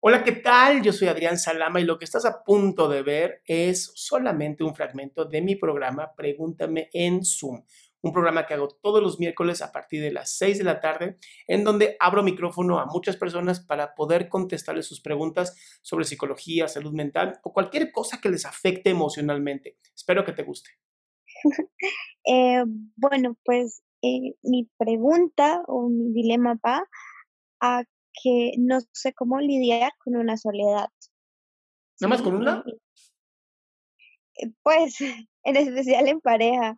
Hola, ¿qué tal? Yo soy Adrián Salama y lo que estás a punto de ver es solamente un fragmento de mi programa Pregúntame en Zoom, un programa que hago todos los miércoles a partir de las 6 de la tarde, en donde abro micrófono a muchas personas para poder contestarles sus preguntas sobre psicología, salud mental o cualquier cosa que les afecte emocionalmente. Espero que te guste. Eh, bueno, pues eh, mi pregunta o mi dilema va a que no sé cómo lidiar con una soledad. ¿Nada más con una? Eh, pues, en especial en pareja.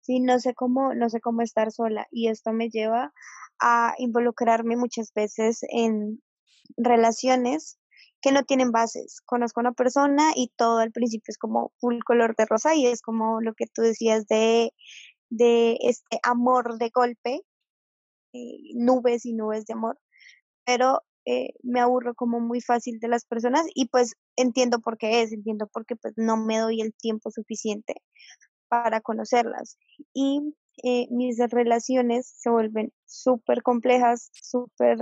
Sí, no sé cómo, no sé cómo estar sola. Y esto me lleva a involucrarme muchas veces en relaciones que no tienen bases. Conozco a una persona y todo al principio es como full color de rosa y es como lo que tú decías de, de este amor de golpe, eh, nubes y nubes de amor pero eh, me aburro como muy fácil de las personas y pues entiendo por qué es, entiendo por qué pues no me doy el tiempo suficiente para conocerlas. Y eh, mis relaciones se vuelven súper complejas, súper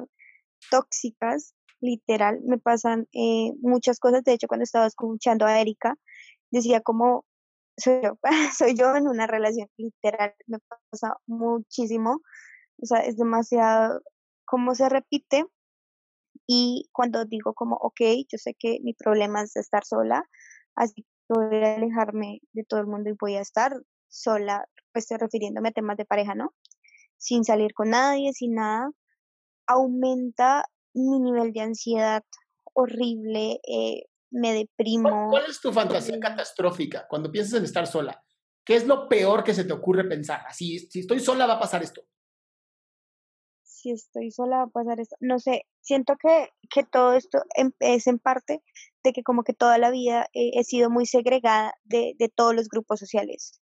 tóxicas, literal, me pasan eh, muchas cosas, de hecho cuando estaba escuchando a Erika, decía como soy yo, soy yo en una relación literal, me pasa muchísimo, o sea, es demasiado, como se repite y cuando digo como, ok, yo sé que mi problema es estar sola, así que voy a alejarme de todo el mundo y voy a estar sola, pues estoy refiriéndome a temas de pareja, ¿no? Sin salir con nadie, sin nada, aumenta mi nivel de ansiedad horrible, eh, me deprimo. ¿Cuál es tu fantasía catastrófica cuando piensas en estar sola? ¿Qué es lo peor que se te ocurre pensar? Así, si estoy sola va a pasar esto si estoy sola va a pasar esto. No sé, siento que, que todo esto es en parte de que como que toda la vida he sido muy segregada de, de todos los grupos sociales.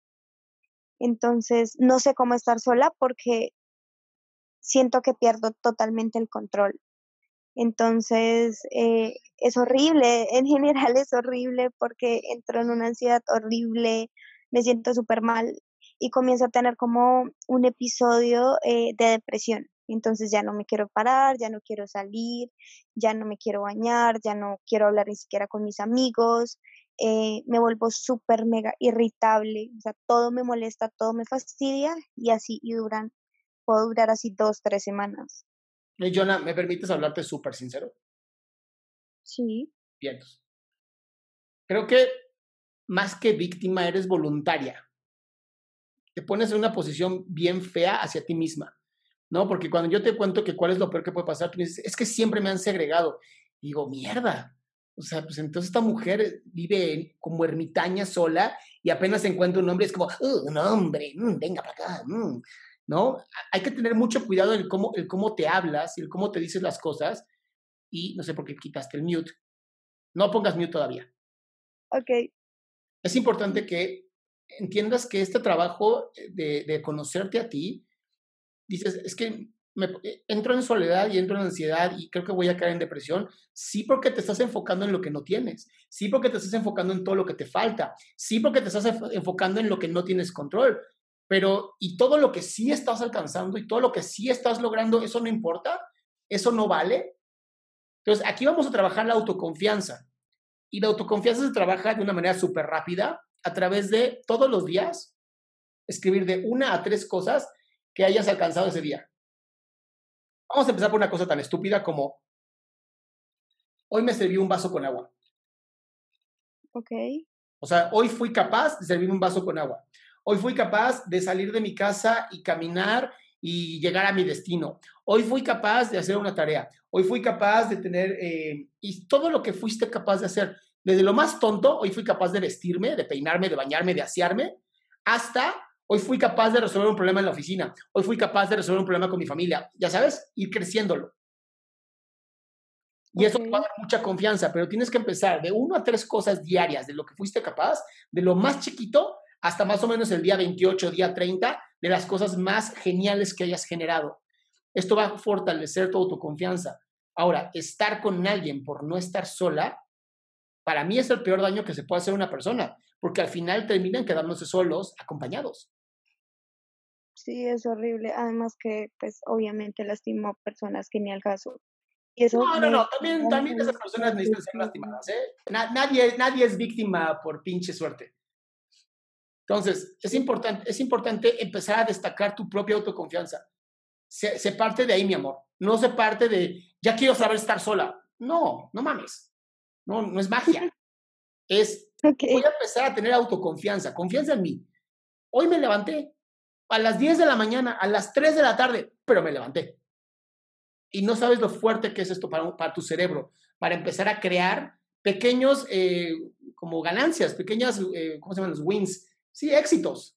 Entonces, no sé cómo estar sola porque siento que pierdo totalmente el control. Entonces, eh, es horrible, en general es horrible porque entro en una ansiedad horrible, me siento súper mal y comienzo a tener como un episodio eh, de depresión. Entonces ya no me quiero parar, ya no quiero salir, ya no me quiero bañar, ya no quiero hablar ni siquiera con mis amigos, eh, me vuelvo súper mega irritable, o sea, todo me molesta, todo me fastidia y así, y duran, puedo durar así dos, tres semanas. Hey, Jonah, ¿me permites hablarte súper sincero? Sí. Bien. Creo que más que víctima eres voluntaria. Te pones en una posición bien fea hacia ti misma ¿no? Porque cuando yo te cuento que cuál es lo peor que puede pasar, tú dices, es que siempre me han segregado. digo, mierda. O sea, pues entonces esta mujer vive como ermitaña sola y apenas encuentra un hombre, es como, un hombre, mm, venga para acá, mm", ¿no? Hay que tener mucho cuidado en cómo, el cómo te hablas y el cómo te dices las cosas. Y no sé por qué quitaste el mute. No pongas mute todavía. Ok. Es importante que entiendas que este trabajo de, de conocerte a ti dices, es que me, eh, entro en soledad y entro en ansiedad y creo que voy a caer en depresión, sí porque te estás enfocando en lo que no tienes, sí porque te estás enfocando en todo lo que te falta, sí porque te estás enfocando en lo que no tienes control, pero y todo lo que sí estás alcanzando y todo lo que sí estás logrando, eso no importa, eso no vale. Entonces, aquí vamos a trabajar la autoconfianza. Y la autoconfianza se trabaja de una manera súper rápida a través de todos los días escribir de una a tres cosas que hayas alcanzado ese día. Vamos a empezar por una cosa tan estúpida como, hoy me serví un vaso con agua. Ok. O sea, hoy fui capaz de servirme un vaso con agua. Hoy fui capaz de salir de mi casa y caminar y llegar a mi destino. Hoy fui capaz de hacer una tarea. Hoy fui capaz de tener, eh, y todo lo que fuiste capaz de hacer, desde lo más tonto, hoy fui capaz de vestirme, de peinarme, de bañarme, de asearme, hasta Hoy fui capaz de resolver un problema en la oficina. Hoy fui capaz de resolver un problema con mi familia. Ya sabes, ir creciéndolo. Y eso te va a dar mucha confianza, pero tienes que empezar de uno a tres cosas diarias de lo que fuiste capaz, de lo más chiquito hasta más o menos el día 28, día 30, de las cosas más geniales que hayas generado. Esto va a fortalecer tu autoconfianza. Ahora, estar con alguien por no estar sola, para mí es el peor daño que se puede hacer a una persona, porque al final terminan quedándose solos, acompañados. Sí, es horrible. Además que, pues, obviamente lastimó personas que ni al caso. no, no, no, también, también esas personas necesitan ser lastimadas, ¿eh? nadie, nadie es víctima por pinche suerte. Entonces, es importante, es importante empezar a destacar tu propia autoconfianza. Se, se, parte de ahí, mi amor. No se parte de, ya quiero saber estar sola. No, no mames. No, no es magia. Es, voy a empezar a tener autoconfianza, confianza en mí. Hoy me levanté a las 10 de la mañana, a las 3 de la tarde, pero me levanté. Y no sabes lo fuerte que es esto para, para tu cerebro, para empezar a crear pequeños, eh, como ganancias, pequeñas, eh, ¿cómo se llaman? Los wins, sí, éxitos.